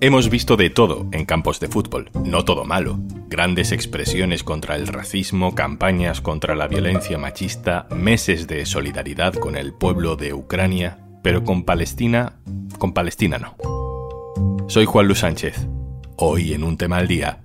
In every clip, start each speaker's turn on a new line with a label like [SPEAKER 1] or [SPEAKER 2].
[SPEAKER 1] Hemos visto de todo en campos de fútbol, no todo malo. Grandes expresiones contra el racismo, campañas contra la violencia machista, meses de solidaridad con el pueblo de Ucrania, pero con Palestina, con Palestina no. Soy Juan Luis Sánchez. Hoy en un tema al día.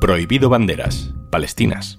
[SPEAKER 1] Prohibido banderas palestinas.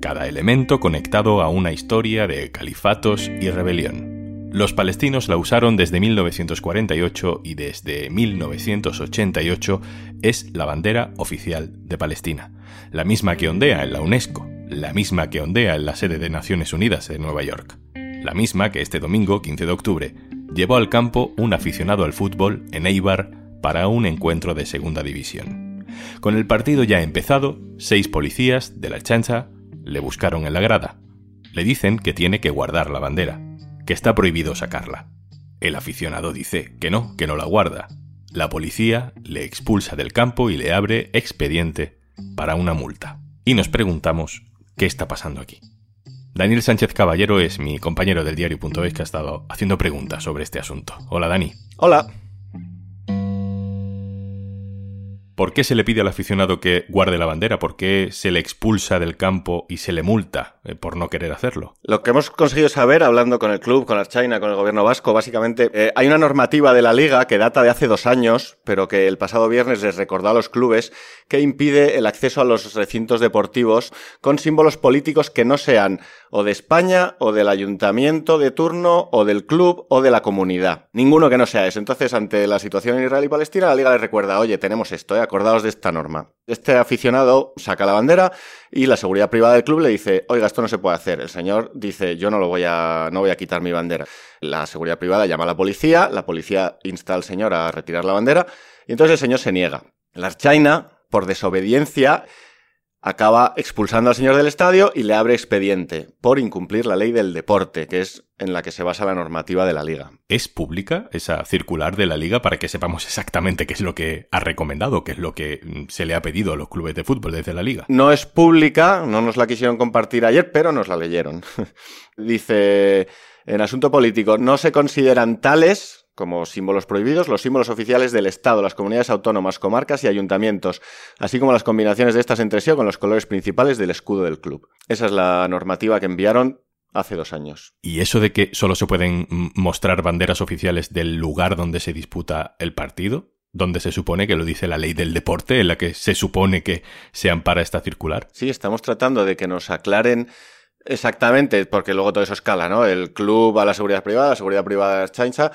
[SPEAKER 1] cada elemento conectado a una historia de califatos y rebelión. Los palestinos la usaron desde 1948 y desde 1988 es la bandera oficial de Palestina, la misma que ondea en la UNESCO, la misma que ondea en la sede de Naciones Unidas en Nueva York, la misma que este domingo 15 de octubre llevó al campo un aficionado al fútbol en Eibar para un encuentro de segunda división. Con el partido ya empezado, seis policías de la chancha le buscaron en la grada. Le dicen que tiene que guardar la bandera, que está prohibido sacarla. El aficionado dice que no, que no la guarda. La policía le expulsa del campo y le abre expediente para una multa. Y nos preguntamos qué está pasando aquí. Daniel Sánchez Caballero es mi compañero del diario.es que ha estado haciendo preguntas sobre este asunto. Hola Dani.
[SPEAKER 2] Hola.
[SPEAKER 1] ¿Por qué se le pide al aficionado que guarde la bandera? ¿Por qué se le expulsa del campo y se le multa eh, por no querer hacerlo?
[SPEAKER 2] Lo que hemos conseguido saber, hablando con el club, con la China, con el gobierno vasco, básicamente, eh, hay una normativa de la liga que data de hace dos años, pero que el pasado viernes les recordó a los clubes, que impide el acceso a los recintos deportivos con símbolos políticos que no sean o de España, o del ayuntamiento de turno, o del club, o de la comunidad. Ninguno que no sea eso. Entonces, ante la situación en Israel y Palestina, la liga les recuerda, oye, tenemos esto, ¿eh? Acordaos de esta norma. Este aficionado saca la bandera y la seguridad privada del club le dice, oiga, esto no se puede hacer. El señor dice, yo no lo voy a, no voy a quitar mi bandera. La seguridad privada llama a la policía, la policía insta al señor a retirar la bandera y entonces el señor se niega. La China, por desobediencia, acaba expulsando al señor del estadio y le abre expediente por incumplir la ley del deporte, que es en la que se basa la normativa de la liga.
[SPEAKER 1] ¿Es pública esa circular de la liga para que sepamos exactamente qué es lo que ha recomendado, qué es lo que mm, se le ha pedido a los clubes de fútbol desde la liga?
[SPEAKER 2] No es pública, no nos la quisieron compartir ayer, pero nos la leyeron. Dice, en asunto político, no se consideran tales como símbolos prohibidos, los símbolos oficiales del Estado, las comunidades autónomas, comarcas y ayuntamientos, así como las combinaciones de estas entre sí o con los colores principales del escudo del club. Esa es la normativa que enviaron hace dos años.
[SPEAKER 1] ¿Y eso de que solo se pueden mostrar banderas oficiales del lugar donde se disputa el partido? donde se supone que lo dice la ley del deporte, en la que se supone que se ampara esta circular.
[SPEAKER 2] Sí, estamos tratando de que nos aclaren exactamente, porque luego todo eso escala, ¿no? El club a la seguridad privada, la seguridad privada es chancha,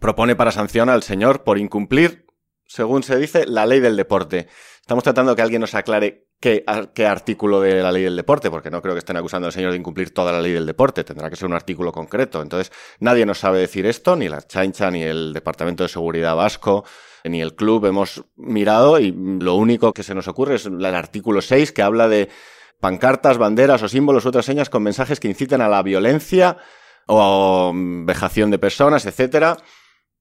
[SPEAKER 2] propone para sanción al señor por incumplir, según se dice, la ley del deporte. Estamos tratando que alguien nos aclare qué, artículo de la ley del deporte, porque no creo que estén acusando al señor de incumplir toda la ley del deporte, tendrá que ser un artículo concreto. Entonces, nadie nos sabe decir esto, ni la chancha, ni el Departamento de Seguridad Vasco, ni el club. Hemos mirado y lo único que se nos ocurre es el artículo 6, que habla de pancartas, banderas o símbolos u otras señas con mensajes que inciten a la violencia o vejación de personas, etcétera.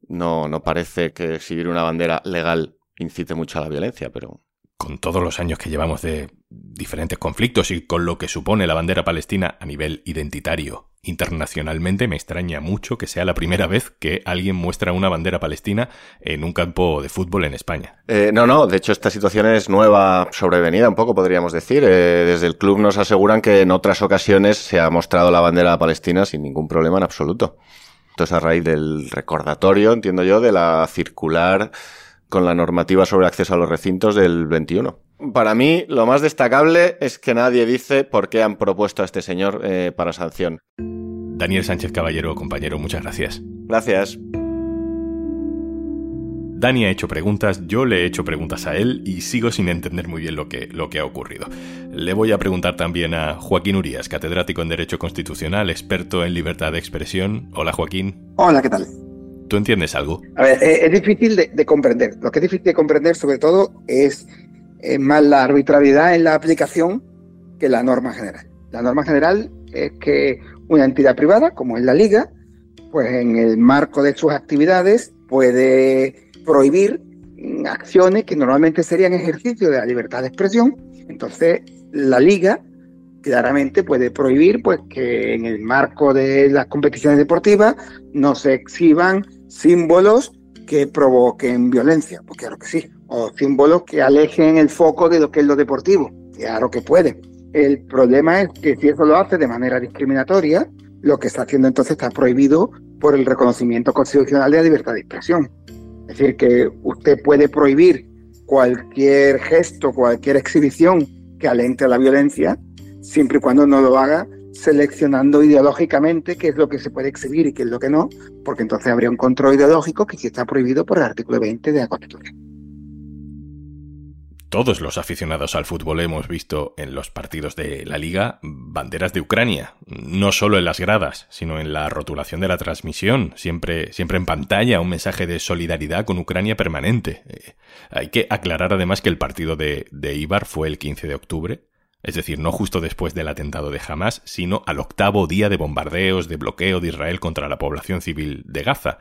[SPEAKER 2] No, no parece que exhibir una bandera legal incite mucho a la violencia, pero
[SPEAKER 1] con todos los años que llevamos de diferentes conflictos y con lo que supone la bandera palestina a nivel identitario internacionalmente, me extraña mucho que sea la primera vez que alguien muestra una bandera palestina en un campo de fútbol en España.
[SPEAKER 2] Eh, no, no, de hecho esta situación es nueva, sobrevenida un poco, podríamos decir. Eh, desde el club nos aseguran que en otras ocasiones se ha mostrado la bandera palestina sin ningún problema en absoluto. Esto es a raíz del recordatorio, entiendo yo, de la circular con la normativa sobre acceso a los recintos del 21. Para mí, lo más destacable es que nadie dice por qué han propuesto a este señor eh, para sanción.
[SPEAKER 1] Daniel Sánchez Caballero, compañero, muchas gracias.
[SPEAKER 2] Gracias.
[SPEAKER 1] Dani ha hecho preguntas, yo le he hecho preguntas a él y sigo sin entender muy bien lo que, lo que ha ocurrido. Le voy a preguntar también a Joaquín Urias, catedrático en Derecho Constitucional, experto en libertad de expresión. Hola Joaquín.
[SPEAKER 3] Hola, ¿qué tal?
[SPEAKER 1] ¿Tú entiendes algo?
[SPEAKER 3] A ver, eh, es difícil de, comprender. Lo que es difícil de comprender sobre todo es más la arbitrariedad en la aplicación que la norma general. La norma general es que una entidad privada, como es la Liga, pues en el marco de sus actividades puede prohibir acciones que normalmente serían ejercicio de la libertad de expresión. Entonces, la liga claramente puede prohibir pues que en el marco de las competiciones deportivas no se exhiban símbolos que provoquen violencia, pues claro que sí, o símbolos que alejen el foco de lo que es lo deportivo, claro que puede. El problema es que si eso lo hace de manera discriminatoria, lo que está haciendo entonces está prohibido por el reconocimiento constitucional de la libertad de expresión. Es decir, que usted puede prohibir cualquier gesto, cualquier exhibición que alente a la violencia, siempre y cuando no lo haga seleccionando ideológicamente qué es lo que se puede exhibir y qué es lo que no, porque entonces habría un control ideológico que sí está prohibido por el artículo 20 de la Constitución
[SPEAKER 1] todos los aficionados al fútbol hemos visto en los partidos de la liga banderas de Ucrania, no solo en las gradas, sino en la rotulación de la transmisión, siempre, siempre en pantalla, un mensaje de solidaridad con Ucrania permanente. Eh, hay que aclarar además que el partido de, de Ibar fue el 15 de octubre, es decir, no justo después del atentado de Hamas, sino al octavo día de bombardeos, de bloqueo de Israel contra la población civil de Gaza.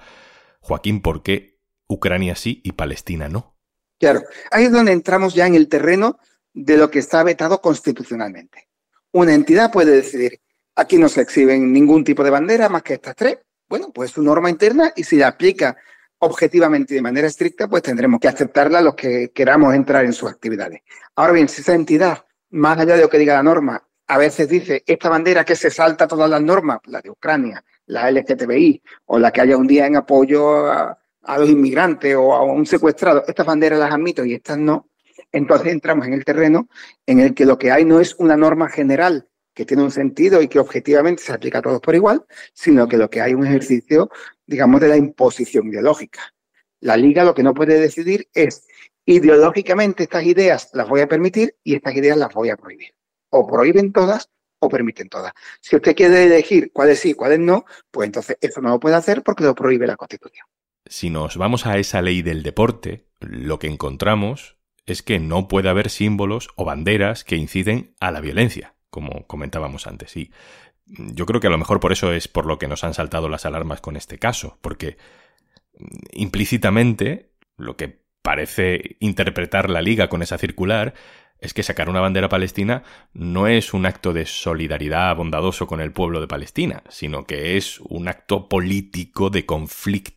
[SPEAKER 1] Joaquín, ¿por qué Ucrania sí y Palestina no?
[SPEAKER 3] Claro, ahí es donde entramos ya en el terreno de lo que está vetado constitucionalmente. Una entidad puede decidir, aquí no se exhiben ningún tipo de bandera más que estas tres. Bueno, pues su norma interna y si la aplica objetivamente y de manera estricta, pues tendremos que aceptarla los que queramos entrar en sus actividades. Ahora bien, si esa entidad, más allá de lo que diga la norma, a veces dice esta bandera que se salta todas las normas, la de Ucrania, la LGTBI, o la que haya un día en apoyo a, a los inmigrantes o a un secuestrado, estas banderas las admito y estas no, entonces entramos en el terreno en el que lo que hay no es una norma general que tiene un sentido y que objetivamente se aplica a todos por igual, sino que lo que hay es un ejercicio, digamos, de la imposición ideológica. La liga lo que no puede decidir es ideológicamente estas ideas las voy a permitir y estas ideas las voy a prohibir. O prohíben todas o permiten todas. Si usted quiere elegir cuáles sí, cuáles no, pues entonces eso no lo puede hacer porque lo prohíbe la Constitución
[SPEAKER 1] si nos vamos a esa ley del deporte, lo que encontramos es que no puede haber símbolos o banderas que inciden a la violencia, como comentábamos antes. Y yo creo que a lo mejor por eso es por lo que nos han saltado las alarmas con este caso, porque implícitamente lo que parece interpretar la liga con esa circular es que sacar una bandera palestina no es un acto de solidaridad bondadoso con el pueblo de Palestina, sino que es un acto político de conflicto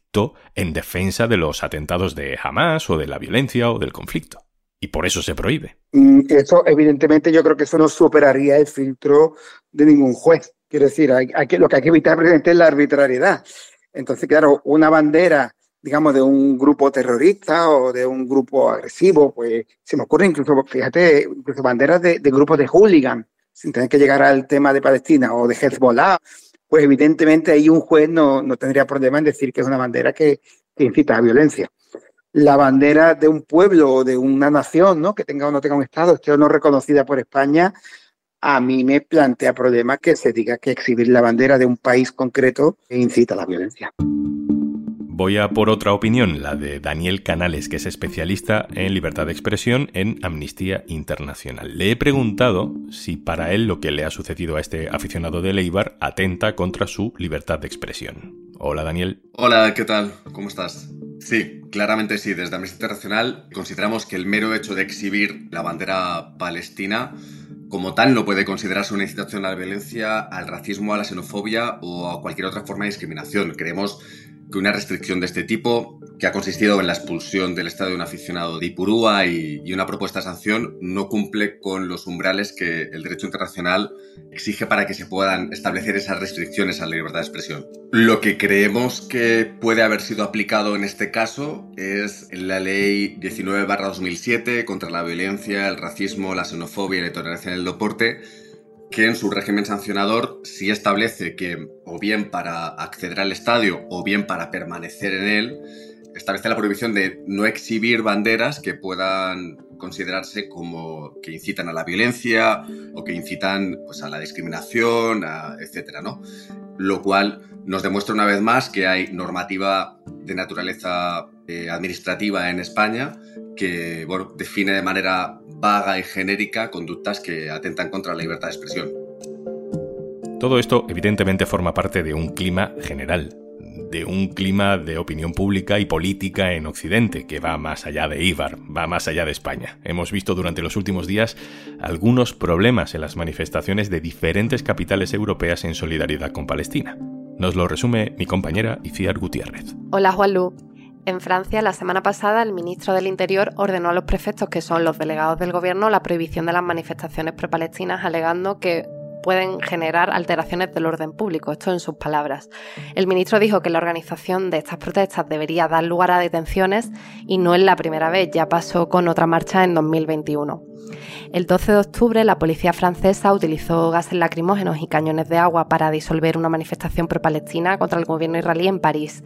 [SPEAKER 1] en defensa de los atentados de Hamas o de la violencia o del conflicto. Y por eso se prohíbe.
[SPEAKER 3] Mm, eso, evidentemente, yo creo que eso no superaría el filtro de ningún juez. Quiero decir, hay, que, lo que hay que evitar es la arbitrariedad. Entonces, claro, una bandera digamos, de un grupo terrorista o de un grupo agresivo, pues se me ocurre incluso, fíjate, incluso banderas de, grupos de hooligan, sin tener que llegar al tema de Palestina o de Hezbollah, pues evidentemente ahí un juez no, no tendría problema en decir que es una bandera que, incita a violencia. La bandera de un pueblo o de una nación, ¿no? que tenga o no tenga un Estado, esté o no reconocida por España, a mí me plantea problema que se diga que exhibir la bandera de un país concreto incita a la violencia.
[SPEAKER 1] Voy a por otra opinión, la de Daniel Canales, que es especialista en libertad de expresión en Amnistía Internacional. Le he preguntado si para él lo que le ha sucedido a este aficionado de Leibar atenta contra su libertad de expresión. Hola Daniel.
[SPEAKER 4] Hola, ¿qué tal? ¿Cómo estás? Sí, claramente sí. Desde Amnistía Internacional consideramos que el mero hecho de exhibir la bandera palestina como tal no puede considerarse una incitación a la violencia, al racismo, a la xenofobia o a cualquier otra forma de discriminación. Creemos que una restricción de este tipo, que ha consistido en la expulsión del Estado de un aficionado de Ipurúa y, una propuesta de sanción, no cumple con los umbrales que el derecho internacional exige para que se puedan establecer esas restricciones a la libertad de expresión. Lo que creemos que puede haber sido aplicado en este caso es la ley 19-2007 contra la violencia, el racismo, la xenofobia y la intolerancia en el deporte, que en su régimen sancionador sí establece que o bien para acceder al estadio o bien para permanecer en él establece la prohibición de no exhibir banderas que puedan considerarse como que incitan a la violencia o que incitan pues, a la discriminación, etcétera, ¿no? Lo cual nos demuestra una vez más que hay normativa de naturaleza eh, administrativa en España que bueno, define de manera vaga y genérica conductas que atentan contra la libertad de expresión.
[SPEAKER 1] Todo esto evidentemente forma parte de un clima general, de un clima de opinión pública y política en Occidente que va más allá de Ibar, va más allá de España. Hemos visto durante los últimos días algunos problemas en las manifestaciones de diferentes capitales europeas en solidaridad con Palestina. Nos lo resume mi compañera Iciar Gutiérrez.
[SPEAKER 5] Hola Juanlu. En Francia, la semana pasada, el ministro del Interior ordenó a los prefectos, que son los delegados del gobierno, la prohibición de las manifestaciones pro-palestinas, alegando que pueden generar alteraciones del orden público, esto en sus palabras. El ministro dijo que la organización de estas protestas debería dar lugar a detenciones y no es la primera vez, ya pasó con otra marcha en 2021. El 12 de octubre, la policía francesa utilizó gases lacrimógenos y cañones de agua para disolver una manifestación pro-palestina contra el gobierno israelí en París.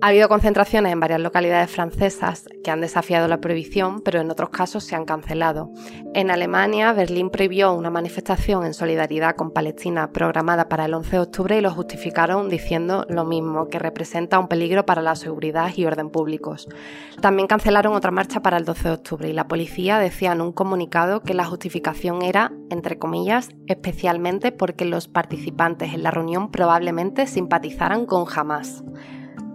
[SPEAKER 5] Ha habido concentraciones en varias localidades francesas que han desafiado la prohibición, pero en otros casos se han cancelado. En Alemania, Berlín prohibió una manifestación en solidaridad con Palestina programada para el 11 de octubre y lo justificaron diciendo lo mismo, que representa un peligro para la seguridad y orden públicos. También cancelaron otra marcha para el 12 de octubre y la policía decía en un comunicado que la justificación era, entre comillas, especialmente porque los participantes en la reunión probablemente simpatizaran con Hamas.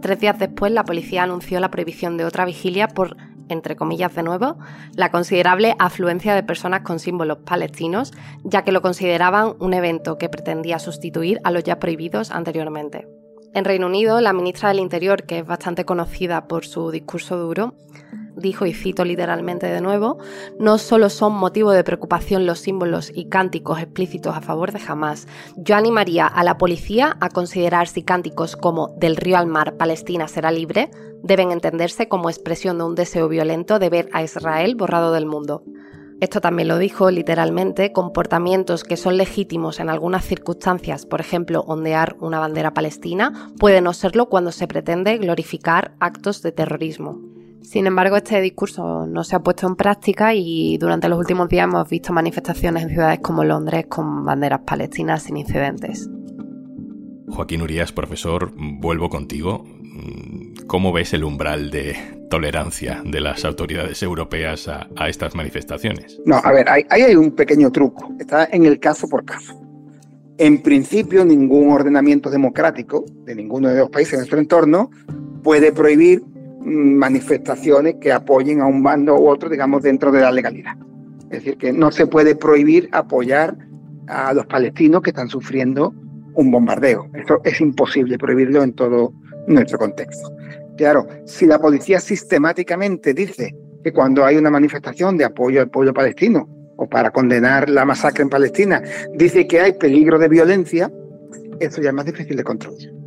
[SPEAKER 5] Tres días después, la policía anunció la prohibición de otra vigilia por, entre comillas de nuevo, la considerable afluencia de personas con símbolos palestinos, ya que lo consideraban un evento que pretendía sustituir a los ya prohibidos anteriormente. En Reino Unido, la ministra del Interior, que es bastante conocida por su discurso duro, dijo, y cito literalmente de nuevo, no solo son motivo de preocupación los símbolos y cánticos explícitos a favor de Hamas. Yo animaría a la policía a considerar si cánticos como del río al mar Palestina será libre deben entenderse como expresión de un deseo violento de ver a Israel borrado del mundo. Esto también lo dijo literalmente, comportamientos que son legítimos en algunas circunstancias, por ejemplo, ondear una bandera palestina, puede no serlo cuando se pretende glorificar actos de terrorismo. Sin embargo, este discurso no se ha puesto en práctica y durante los últimos días hemos visto manifestaciones en ciudades como Londres con banderas palestinas sin incidentes.
[SPEAKER 1] Joaquín Urias, profesor, vuelvo contigo. ¿Cómo ves el umbral de tolerancia de las autoridades europeas a, estas manifestaciones?
[SPEAKER 3] No, a ver, ahí hay un pequeño truco. Está en el caso por caso. En principio, ningún ordenamiento democrático de ninguno de los países de nuestro entorno puede prohibir manifestaciones que apoyen a un bando u otro, digamos, dentro de la legalidad. Es decir, que no se puede prohibir apoyar a los palestinos que están sufriendo un bombardeo. Eso es imposible prohibirlo en todo nuestro contexto. Claro, si la policía sistemáticamente dice que cuando hay una manifestación de apoyo al pueblo palestino o para condenar la masacre en Palestina, dice que hay peligro de violencia, eso ya es más difícil de controlar.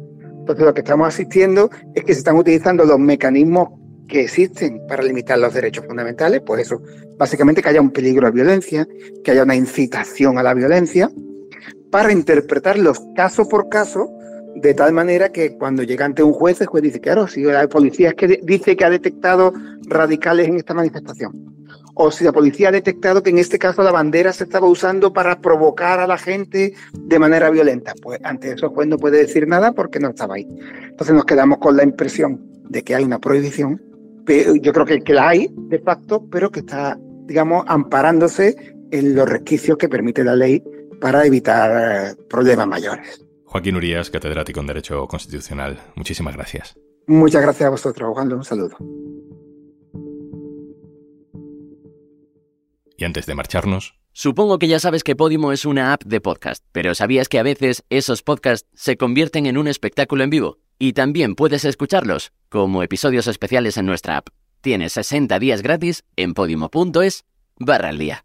[SPEAKER 3] Entonces lo que estamos asistiendo es que se están utilizando los mecanismos que existen para limitar los derechos fundamentales, pues eso, básicamente que haya un peligro de violencia, que haya una incitación a la violencia, para interpretarlos caso por caso, de tal manera que cuando llega ante un juez, el juez dice, claro, si la policía es que dice que ha detectado radicales en esta manifestación, o si la policía ha detectado que en este caso la bandera se estaba usando para provocar a la gente de manera violenta. Pues ante eso pues no puede decir nada porque no estaba ahí. Entonces nos quedamos con la impresión de que hay una prohibición, pero yo creo que, que la hay de facto, pero que está, digamos, amparándose en los resquicios que permite la ley para evitar eh, problemas mayores.
[SPEAKER 1] Joaquín Urias, catedrático en Derecho Constitucional, muchísimas gracias.
[SPEAKER 3] Muchas gracias a vosotros, Juan. Un saludo.
[SPEAKER 1] Antes de marcharnos...
[SPEAKER 6] Supongo que ya sabes que Podimo es una app de podcast, pero ¿sabías que a veces esos podcasts se convierten en un espectáculo en vivo? Y también puedes escucharlos como episodios especiales en nuestra app. Tienes 60 días gratis en podimo.es barra al día.